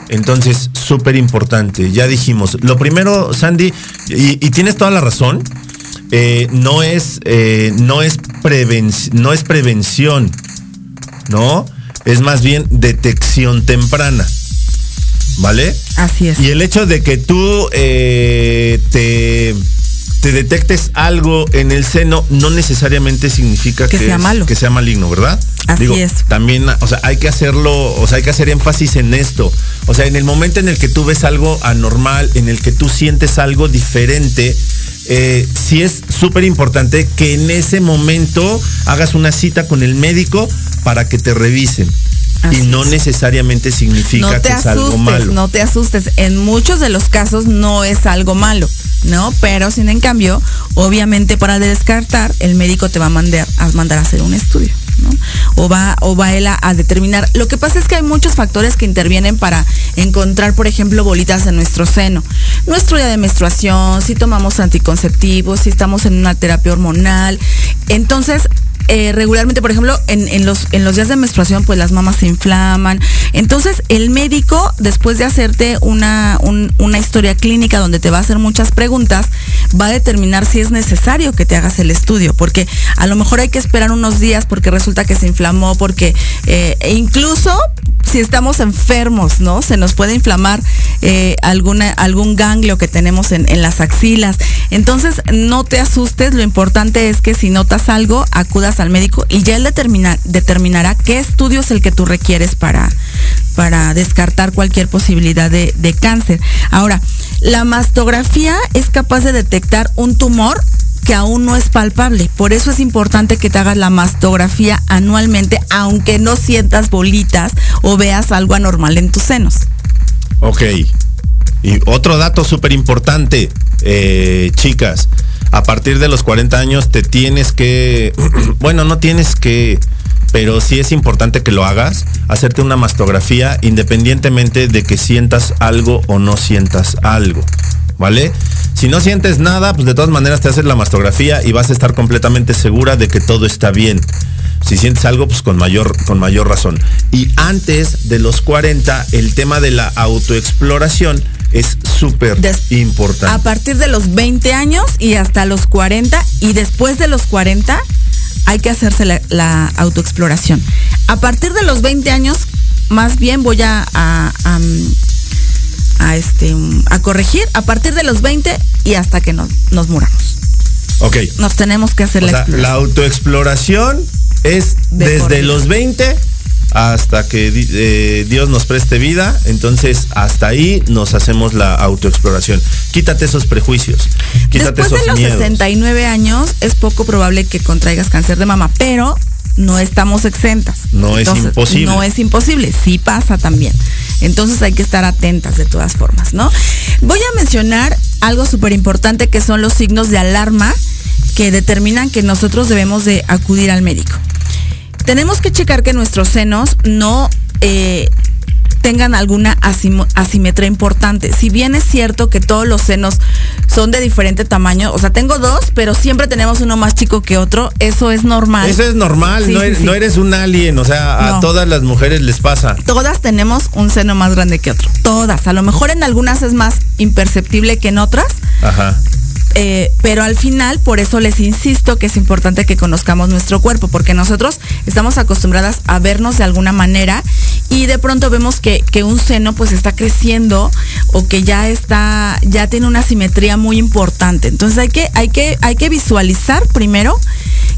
Entonces, súper importante, ya dijimos. Lo primero, Sandy, y, y tienes toda la razón, eh, no, es, eh, no, es preven- no es prevención, ¿no? Es más bien detección temprana. ¿Vale? Así es. Y el hecho de que tú eh, te, te detectes algo en el seno no necesariamente significa Que que, sea es- malo. que sea maligno, ¿verdad? Así es. También, o sea, hay que hacerlo, o sea, hay que hacer énfasis en esto. O sea, en el momento en el que tú ves algo anormal, en el que tú sientes algo diferente, eh, sí es súper importante que en ese momento hagas una cita con el médico para que te revisen. Así y no es. necesariamente significa no que es algo asustes, malo. no te asustes. En muchos de los casos no es algo malo, ¿no? Pero sin en cambio, obviamente para descartar, el médico te va a mandar a mandar a hacer un estudio, O va, o va él a, determinar. Lo que pasa es que hay muchos factores que intervienen para encontrar, por ejemplo, bolitas en nuestro seno. Nuestro día de menstruación, si tomamos anticonceptivos, si estamos en una terapia hormonal. Entonces, eh, regularmente, por ejemplo, en, en los, en los días de menstruación, pues las mamas se inflaman. Entonces, el médico, después de hacerte una, un- una historia clínica donde te va a hacer muchas preguntas, va a determinar si es necesario que te hagas el estudio, porque a lo mejor hay que esperar unos días porque resulta que se inflamó, porque eh, e incluso si estamos enfermos, ¿no? Se nos puede inflamar eh, alguna, algún ganglio que tenemos en, en las axilas. Entonces, no te asustes, lo importante es que si notas algo, acudas al médico y ya él determina- determinará qué estudio es el que tú requieres para, para descartar cualquier posibilidad de, de cáncer. Ahora, la mastografía es capaz de detectar un tumor que aún no es palpable. Por eso es importante que te hagas la mastografía anualmente, aunque no sientas bolitas o veas algo anormal en tus senos. Ok. Y otro dato súper importante, eh, chicas, a partir de los 40 años te tienes que, bueno, no tienes que, pero sí es importante que lo hagas, hacerte una mastografía independientemente de que sientas algo o no sientas algo, ¿vale? Si no sientes nada, pues de todas maneras te haces la mastografía y vas a estar completamente segura de que todo está bien. Si sientes algo, pues con mayor, con mayor razón. Y antes de los 40, el tema de la autoexploración es súper importante. A partir de los 20 años y hasta los 40 y después de los 40 hay que hacerse la, la autoexploración. A partir de los 20 años, más bien voy a, a, a, a, este, a corregir, a partir de los 20 y hasta que nos, nos muramos. ok. Nos tenemos que hacer O la sea, exploración. la autoexploración es De desde los 20 hasta que eh, Dios nos preste vida. Entonces, hasta ahí nos hacemos la autoexploración. Quítate esos prejuicios. Quítate Después de esos los miedos. 69 años es poco probable que contraigas cáncer de mama, pero no estamos exentas. No es imposible. No es imposible, sí pasa también. Entonces hay que estar atentas de todas formas, ¿no? Voy a mencionar algo súper importante que son los signos de alarma que determinan que nosotros debemos de acudir al médico. Tenemos que checar que nuestros senos no eh, tengan alguna asimetría importante. Si bien es cierto que todos los senos son de diferente tamaño, o sea, tengo dos, pero siempre tenemos uno más chico que otro, eso es normal. Eso es normal, Sí, no, sí, eres, sí. no eres un alien, o sea, a No. todas las mujeres les pasa. Todas tenemos un seno más grande que otro. Todas. A lo mejor en algunas es más imperceptible que en otras, Ajá. Eh, pero al final, por eso les insisto que es importante que conozcamos nuestro cuerpo, porque nosotros estamos acostumbradas a vernos de alguna manera y de pronto vemos que, que, un seno pues está creciendo o que ya está, ya tiene una simetría muy importante. Entonces hay que, hay que, hay que visualizar primero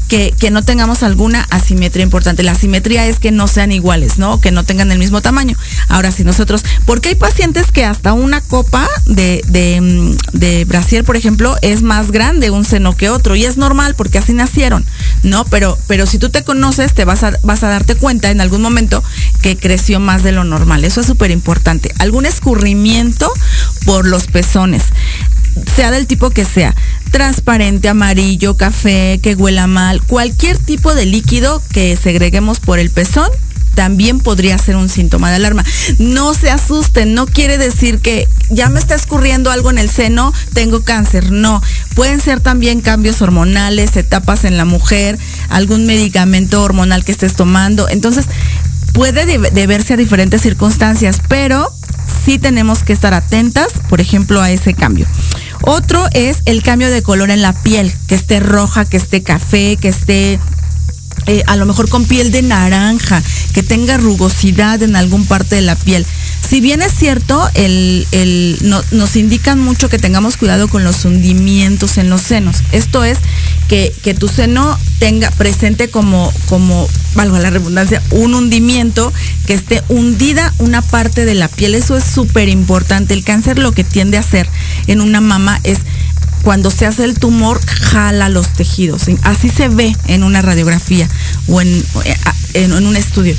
que, que, no tengamos alguna asimetría importante. La asimetría es que no sean iguales, ¿no? Que no tengan el mismo tamaño. Ahora, si nosotros, porque hay pacientes que hasta una copa de, de, mm, de brasier, por ejemplo, es más grande un seno que otro y es normal porque así nacieron, ¿no? Pero, pero si tú te conoces, te vas a, vas a darte cuenta en algún momento que creció más de lo normal. Eso es súper importante. Algún escurrimiento por los pezones sea del tipo que sea, transparente, amarillo, café, que huela mal, cualquier tipo de líquido que segreguemos por el pezón también podría ser un síntoma de alarma. No se asusten, no quiere decir que ya me está escurriendo algo en el seno, tengo cáncer. No, pueden ser también cambios hormonales, etapas en la mujer, algún medicamento hormonal que estés tomando. Entonces, puede deberse a diferentes circunstancias, pero sí tenemos que estar atentas, por ejemplo, a ese cambio. Otro es el cambio de color en la piel, que esté roja, que esté café, que esté eh, a lo mejor con piel de naranja, que tenga rugosidad en algún parte de la piel. Si bien es cierto, el, el, no, nos indican mucho que tengamos cuidado con los hundimientos en los senos. Esto es que, que tu seno tenga presente como, como, valga la redundancia, un hundimiento, que esté hundida una parte de la piel. Eso es súper importante. El cáncer lo que tiende a hacer en una mama es cuando se hace el tumor, jala los tejidos. Así se ve en una radiografía o en, en, un estudio.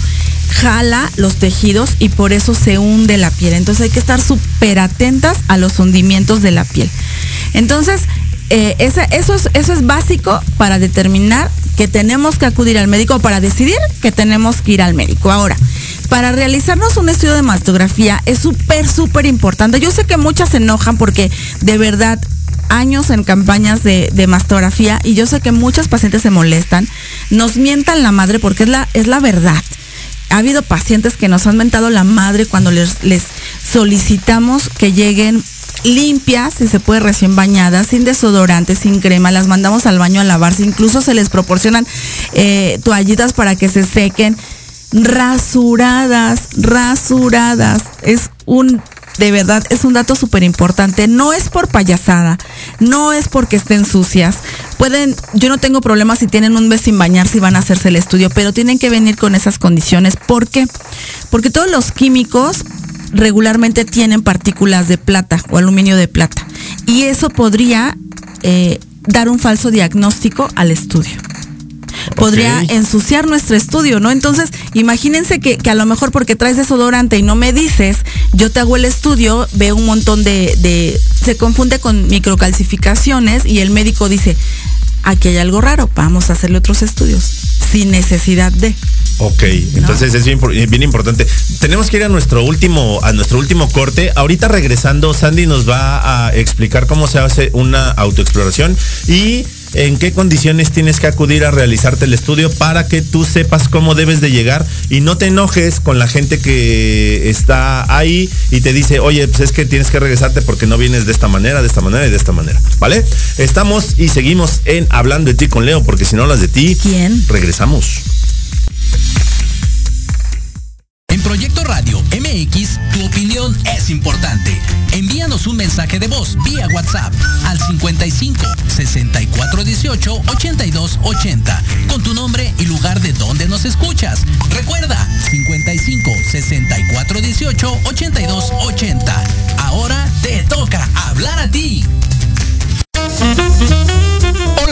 Jala los tejidos y por eso se hunde la piel. Entonces hay que estar súper atentas a los hundimientos de la piel. Entonces, eh, eso, es, eso es básico para determinar que tenemos que acudir al médico, para decidir que tenemos que ir al médico. Ahora, para realizarnos un estudio de mastografía es súper, súper importante. Yo sé que muchas se enojan porque de verdad años en campañas de, de, mastografía y yo sé que muchos pacientes se molestan, nos mientan la madre porque es la, es la verdad. Ha habido pacientes que nos han mentado la madre cuando les, solicitamos que lleguen limpias, si se puede recién bañadas, sin desodorante, sin crema, las mandamos al baño a lavarse, incluso se les proporcionan eh, toallitas para que se sequen, rasuradas, rasuradas. Es un de verdad es un dato súper importante. No es por payasada, no es porque estén sucias. Pueden, yo no tengo problema si tienen un mes sin bañar, si van a hacerse el estudio, pero tienen que venir con esas condiciones. ¿Por qué? Porque todos los químicos regularmente tienen partículas de plata o aluminio de plata. Y eso podría eh, dar un falso diagnóstico al estudio podría okay. ensuciar nuestro estudio, ¿no? Entonces, imagínense que, que, a lo mejor porque traes desodorante y no me dices, yo te hago el estudio, veo un montón de, de se confunde con microcalcificaciones y el médico dice, aquí hay algo raro, vamos a hacerle otros estudios, sin necesidad de. Ok, ¿no? entonces es bien, bien, importante. Tenemos que ir a nuestro último, a nuestro último corte. Ahorita regresando, Sandy nos va a explicar cómo se hace una autoexploración y en qué condiciones tienes que acudir a realizarte el estudio para que tú sepas cómo debes de llegar y no te enojes con la gente que está ahí y te dice, oye, pues es que tienes que regresarte porque no vienes de esta manera, de esta manera y de esta manera, ¿vale? Estamos y seguimos en Hablando de ti con Leo, porque si no hablas de ti, ¿quién? Regresamos. En Proyecto Radio MX, tu opinión es importante. Un mensaje de voz vía WhatsApp al 55 64 18 82 80 con tu nombre y lugar de donde nos escuchas. Recuerda 55 64 18 82 80. Ahora te toca hablar a ti.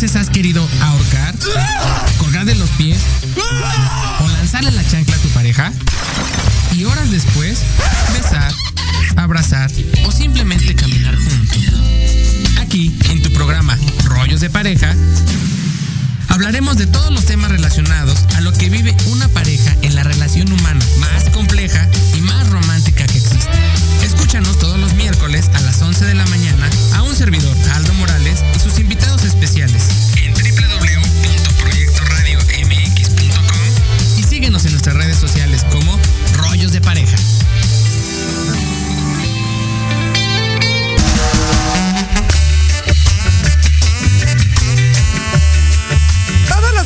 veces has querido ahorcar, colgar de los pies o lanzarle la chancla a tu pareja? Y horas después, besar, abrazar o simplemente caminar juntos. Aquí, en tu programa de Pareja, hablaremos de todos los temas relacionados a lo que vive una pareja en la relación humana más compleja y más romántica que existe. Escúchanos todos los miércoles a las 11 de la mañana a un servidor, Aldo Morales,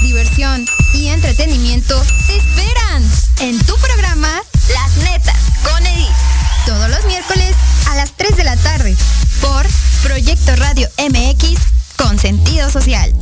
Diversión y entretenimiento te esperan en tu programa Las Netas con Edith. Todos los miércoles a las 3 de la tarde por Proyecto Radio MX con sentido social.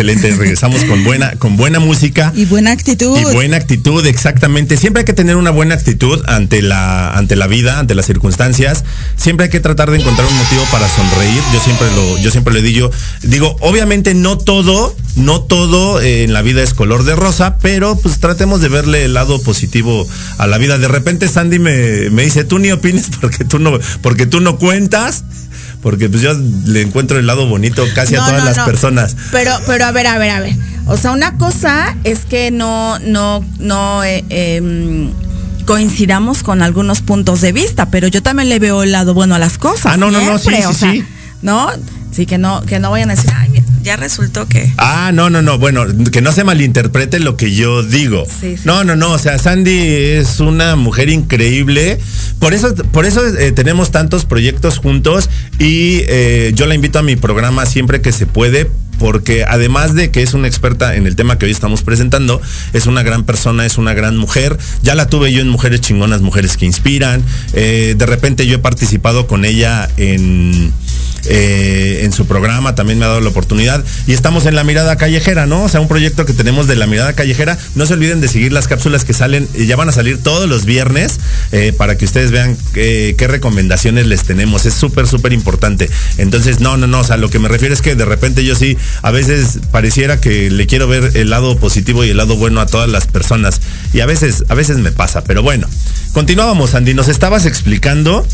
Excelente. Regresamos con buena, con buena música. Y buena actitud. Y buena actitud, exactamente. Siempre hay que tener una buena actitud ante la, ante la vida, ante las circunstancias. Siempre hay que tratar de encontrar un motivo para sonreír. Yo siempre lo, yo siempre le digo, digo, obviamente no todo, no todo eh, en la vida es color de rosa, pero pues tratemos de verle el lado positivo a la vida. De repente Sandy me, me dice, tú ni opines porque tú no, porque tú no cuentas. Porque pues yo le encuentro el lado bonito casi a todas no, las no. personas. Pero, pero a ver, a ver, a ver. O sea, una cosa es que no, no, no eh, em, coincidamos con algunos puntos de vista, pero yo también le veo el lado bueno a las cosas. Ah, no, no, no, sí, sí, o sea, sí. ¿No? Sí, que no, que no vayan a decir, ay, ya resultó que. Ah, no, no, no. Bueno, que no se malinterprete lo que yo digo. Sí, sí. No, no, no. O sea, Sandy es una mujer increíble. Por eso, por eso eh, tenemos tantos proyectos juntos y eh, yo la invito a mi programa siempre que se puede. Porque además de que es una experta en el tema que hoy estamos presentando, es una gran persona, es una gran mujer. Ya la tuve yo en Mujeres Chingonas, Mujeres que Inspiran. Eh, de repente yo he participado con ella en, eh, en su programa, también me ha dado la oportunidad. Y estamos en la mirada callejera, ¿no? O sea, un proyecto que tenemos de la mirada callejera. No se olviden de seguir las cápsulas que salen, eh, ya van a salir todos los viernes para que ustedes vean qué recomendaciones les tenemos. Es súper, súper importante. Entonces, no, no, no. O sea, lo que me refiero es que de repente yo sí, a veces pareciera que le quiero ver el lado positivo y el lado bueno a todas las personas. Y a veces, a veces me pasa. Pero bueno, continuábamos, Andy. Nos estabas explicando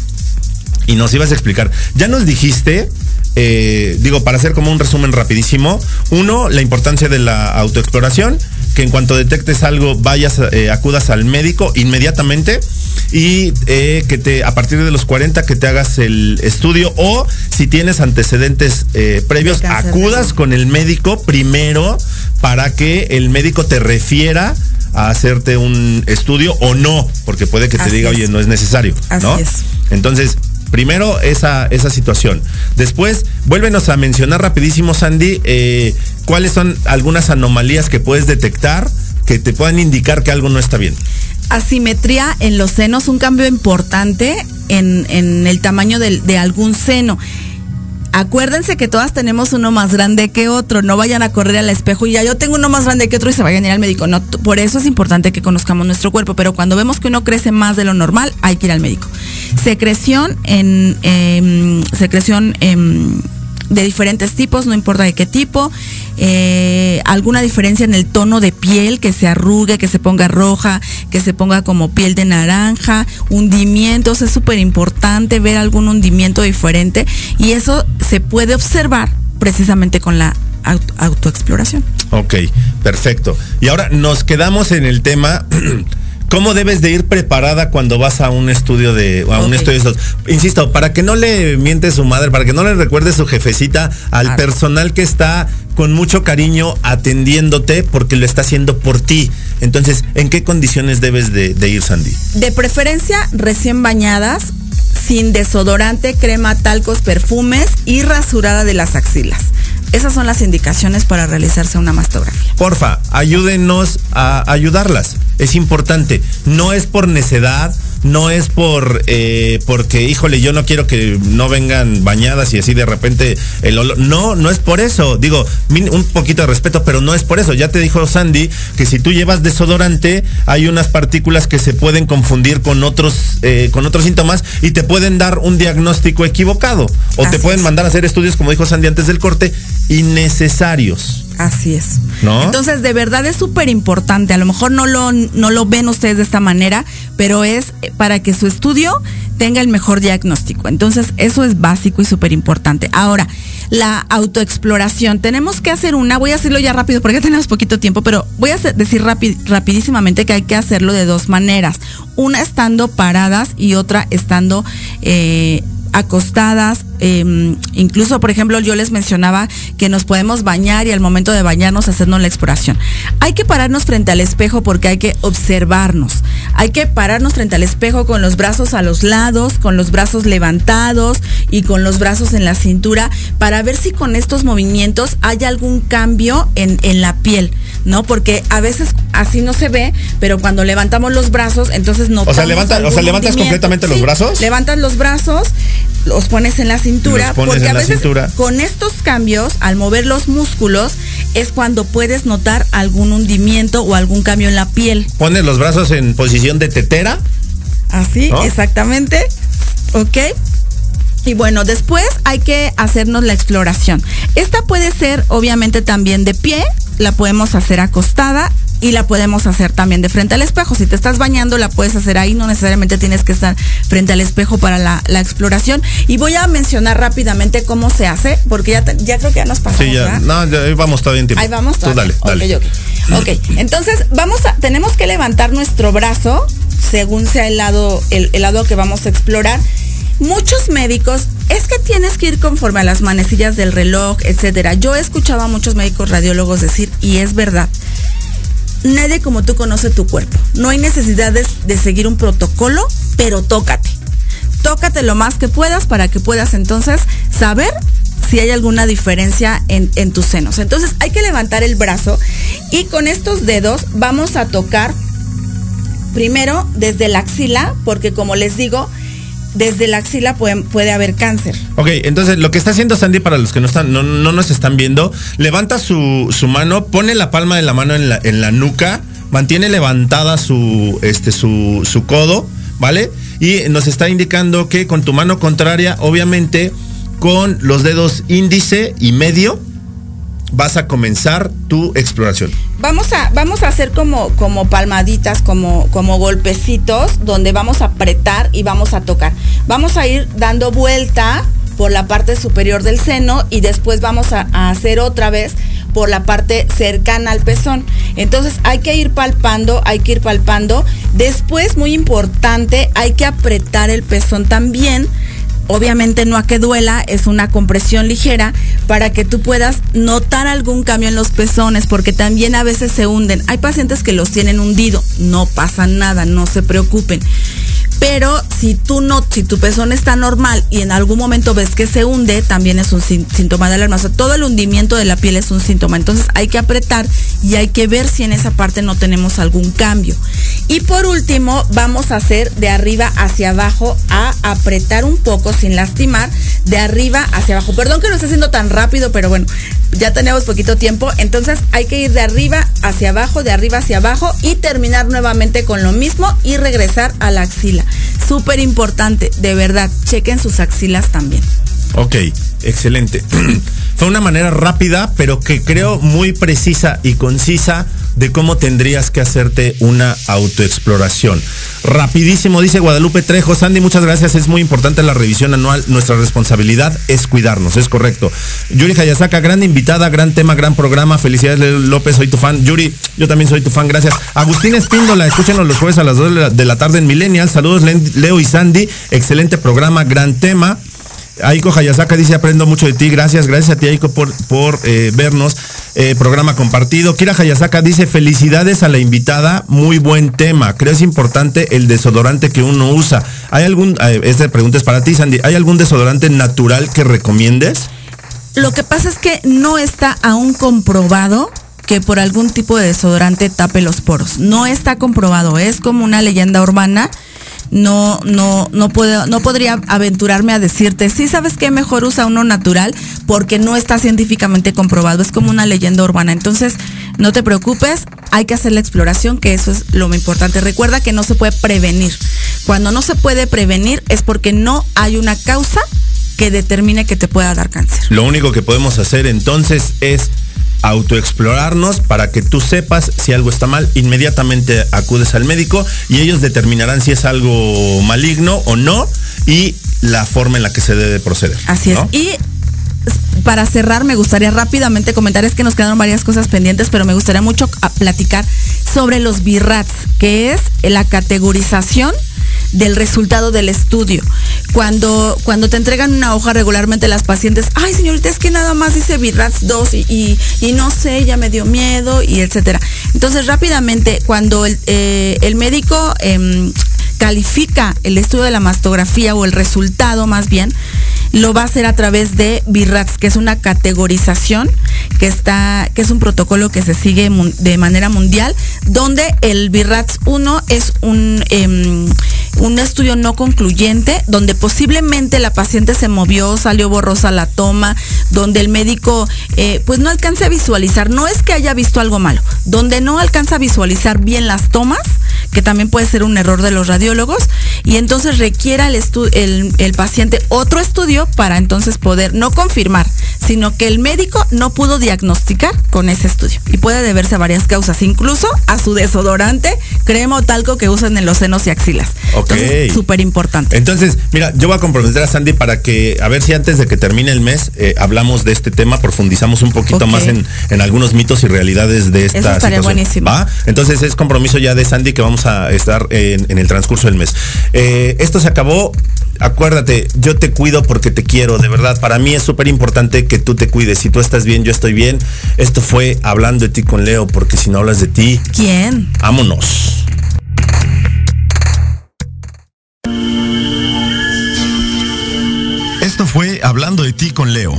y nos ibas a explicar. Ya nos dijiste, eh, digo, para hacer como un resumen rapidísimo, uno, la importancia de la autoexploración, que en cuanto detectes algo vayas, eh, acudas al médico inmediatamente y eh, que te, a partir de los 40 que te hagas el estudio o si tienes antecedentes eh, previos, acudas con el médico primero para que el médico te refiera a hacerte un estudio o no, porque puede que te Así diga, es. oye, no es necesario, Así ¿no? es. Entonces, primero esa, esa situación. Después, vuélvenos a mencionar rapidísimo, Sandy, eh, cuáles son algunas anomalías que puedes detectar que te puedan indicar que algo no está bien. asimetría en los senos, un cambio importante en, en el tamaño del- de, algún seno. Acuérdense que todas tenemos uno más grande que otro, no vayan a correr al espejo y ya yo tengo uno más grande que otro y se vayan a ir al médico. No, por eso es importante que conozcamos nuestro cuerpo, pero cuando vemos que uno crece más de lo normal, hay que ir al médico. Secreción en em, secreción em, de diferentes tipos, no importa de qué tipo, eh, alguna diferencia en el tono de piel, que se arrugue, que se ponga roja, que se ponga como piel de naranja, hundimientos, es súper importante ver algún hundimiento diferente y eso se puede observar precisamente con la auto- autoexploración. Ok, perfecto. Y ahora nos quedamos en el tema cómo debes de ir preparada cuando vas a un estudio de a un estudio de. Insisto, para que no le miente su madre, para que no le recuerde su jefecita al Ah. personal que está con mucho cariño atendiéndote porque lo está haciendo por ti. Entonces, ¿en qué condiciones debes de, de ir, Sandy? De preferencia recién bañadas, sin desodorante, crema, talcos, perfumes y rasurada de las axilas. Esas son las indicaciones para realizarse una mastografía. Porfa, ayúdenos a ayudarlas. Es importante. No es por necedad, no es por eh, porque, híjole, yo no quiero que no vengan bañadas y así de repente el olor. No, no es por eso. Digo, un poquito de respeto, pero no es por eso. Ya te dijo Sandy que si tú llevas desodorante, hay unas partículas que se pueden confundir con otros, eh, con otros síntomas y te pueden dar un diagnóstico equivocado. O te pueden es. mandar a hacer estudios, como dijo Sandy antes del corte, innecesarios. Así es. ¿No? Entonces, de verdad es súper importante. A lo mejor no lo, no lo ven ustedes de esta manera, pero es para que su estudio tenga el mejor diagnóstico. Entonces, eso es básico y súper importante. Ahora, la autoexploración. Tenemos que hacer una, voy a hacerlo ya rápido porque ya tenemos poquito tiempo, pero voy a decir rapi- rapidísimamente que hay que hacerlo de dos maneras. Una estando paradas y otra estando eh, acostadas, eh, incluso por ejemplo yo les mencionaba que nos podemos bañar y al momento de bañarnos hacernos la exploración. Hay que pararnos frente al espejo porque hay que observarnos. Hay que pararnos frente al espejo con los brazos a los lados, con los brazos levantados y con los brazos en la cintura para ver si con estos movimientos hay algún cambio en, en la piel, ¿no? Porque a veces así no se ve, pero cuando levantamos los brazos, entonces no O sea, levanta- o sea, ¿levantas completamente los brazos? Levantas los brazos, los pones en la cintura, porque a veces cintura. con estos cambios, al mover los músculos, es cuando puedes notar algún hundimiento o algún cambio en la piel. Pones los brazos en posición de tetera. Así, ¿No? exactamente. ¿Ok? Y bueno, después hay que hacernos la exploración. Esta puede ser obviamente también de pie, la podemos hacer acostada y la podemos hacer también de frente al espejo. Si te estás bañando, la puedes hacer ahí, no necesariamente tienes que estar frente al espejo para la, la exploración. Y voy a mencionar rápidamente cómo se hace, porque ya, te- ya creo que ya nos pasamos. Sí, ya. No, ya ahí vamos todavía en tiempo. Ahí vamos. Tú dale, todavía. dale. Ok, ok. Ok, entonces vamos a, tenemos que levantar nuestro brazo según sea el lado, el, el lado que vamos a explorar. Muchos médicos, es que tienes que ir conforme a las manecillas del reloj, etcétera. Yo he escuchado a muchos médicos radiólogos decir, y es verdad, nadie como tú conoce tu cuerpo. No hay necesidad de, seguir un protocolo, pero tócate. Tócate lo más que puedas para que puedas entonces saber si hay alguna diferencia en, en tus senos. Entonces hay que levantar el brazo y con estos dedos vamos a tocar primero desde la axila, porque como les digo, desde la axila puede, puede haber cáncer. Ok, entonces lo que está haciendo Sandy para los que no están, no, no nos están viendo, levanta su, su mano, pone la palma de la mano en la, en la nuca, mantiene levantada su, este, su, su codo, ¿vale? Y nos está indicando que con tu mano contraria, obviamente, con los dedos índice y medio, vas a comenzar tu exploración. Vamos a, vamos a hacer como, como palmaditas, como, como golpecitos, donde vamos a apretar y vamos a tocar. Vamos a ir dando vuelta por la parte superior del seno y después vamos a, a hacer otra vez por la parte cercana al pezón. Entonces hay que ir palpando, hay que ir palpando. Después, muy importante, hay que apretar el pezón también obviamente no a que duela, es una compresión ligera para que tú puedas notar algún cambio en los pezones, porque también a veces se hunden. Hay pacientes que los tienen hundido, no pasa nada, no se preocupen. Pero si tú no, si tu pezón está normal y en algún momento ves que se hunde, también es un síntoma de alarma. O sea, todo el hundimiento de la piel es un síntoma. Entonces hay que apretar y hay que ver si en esa parte no tenemos algún cambio. Y por último, vamos a hacer de arriba hacia abajo a apretar un poco sin lastimar, de arriba hacia abajo. Perdón que lo esté haciendo tan rápido, pero bueno, ya tenemos poquito tiempo. Entonces hay que ir de arriba hacia abajo, de arriba hacia abajo y terminar nuevamente con lo mismo y regresar a la axila. Súper importante, de verdad, chequen sus axilas también. Ok, excelente. Fue una manera rápida, pero que creo muy precisa y concisa de cómo tendrías que hacerte una autoexploración. Rapidísimo, dice Guadalupe Trejo. Sandy, muchas gracias. Es muy importante la revisión anual. Nuestra responsabilidad es cuidarnos, es correcto. Yuri Hayasaka, gran invitada, gran tema, gran programa. Felicidades, López, soy tu fan. Yuri, yo también soy tu fan, gracias. Agustín Espíndola, escúchenos los jueves a las 2 de la, tarde en Millennial. Saludos, Leo y Sandy. Excelente programa, gran tema. Aiko Hayasaka dice, aprendo mucho de ti. Gracias, gracias a ti, Aiko, por, por eh, vernos. Eh, programa compartido. Kira Hayasaka dice, felicidades a la invitada, muy buen tema. Creo es importante el desodorante que uno usa. ¿Hay algún, eh, esta pregunta es para ti, Sandy, ¿hay algún desodorante natural que recomiendes? Lo que pasa es que no está aún comprobado que por algún tipo de desodorante tape los poros. No está comprobado, es como una leyenda urbana no, no, no puedo, no podría aventurarme a decirte, sí, sabes qué, mejor usa uno natural, porque no está científicamente comprobado, es como una leyenda urbana. Entonces, no te preocupes, hay que hacer la exploración, que eso es lo importante. Recuerda que no se puede prevenir. Cuando no se puede prevenir es porque no hay una causa que determine que te pueda dar cáncer. Lo único que podemos hacer entonces es autoexplorarnos para que tú sepas si algo está mal, inmediatamente acudes al médico y ellos determinarán si es algo maligno o no y la forma en la que se debe proceder. Así es. Y para cerrar, me gustaría rápidamente comentar, es que nos quedaron varias cosas pendientes, pero me gustaría mucho platicar sobre los BIRATS, que es la categorización del resultado del estudio. Cuando, cuando te entregan una hoja regularmente las pacientes, ay señorita, es que nada más dice BIRATS 2 y, no sé, ya me dio miedo y etcétera. Entonces rápidamente, cuando el, eh, el médico em, califica el estudio de la mastografía o el resultado más bien, lo va a hacer a través de BIRATS, que es una categorización que está, que es un protocolo que se sigue de manera mundial, donde el BIRATS 1 es un, em, un estudio no concluyente, donde posiblemente la paciente se movió, salió borrosa la toma, donde el médico eh, pues no alcanza a visualizar, no es que haya visto algo malo, donde no alcanza a visualizar bien las tomas, que también puede ser un error de los radiólogos, y entonces requiera el, el, paciente otro estudio para entonces poder no confirmar, sino que el médico no pudo diagnosticar con ese estudio. Y puede deberse a varias causas, incluso a su desodorante, crema o talco que usan en los senos y axilas. Ok. Súper importante. Entonces, mira, yo voy a comprometer a Sandy para que, a ver si antes de que termine el mes, eh, hablamos de este tema, profundizamos un poquito más en, algunos mitos y realidades de esta Eso estaría buenísimo. Entonces es compromiso ya de Sandy que vamos a estar en, el transcurso del mes. Eh, esto se acabó. Acuérdate, yo te cuido porque te quiero, de verdad. Para mí es súper importante que tú te cuides. Si tú estás bien, yo estoy bien. Esto fue hablando de ti con Leo, porque si no hablas de ti. ¿Quién? Vámonos. Esto fue Hablando de ti con Leo.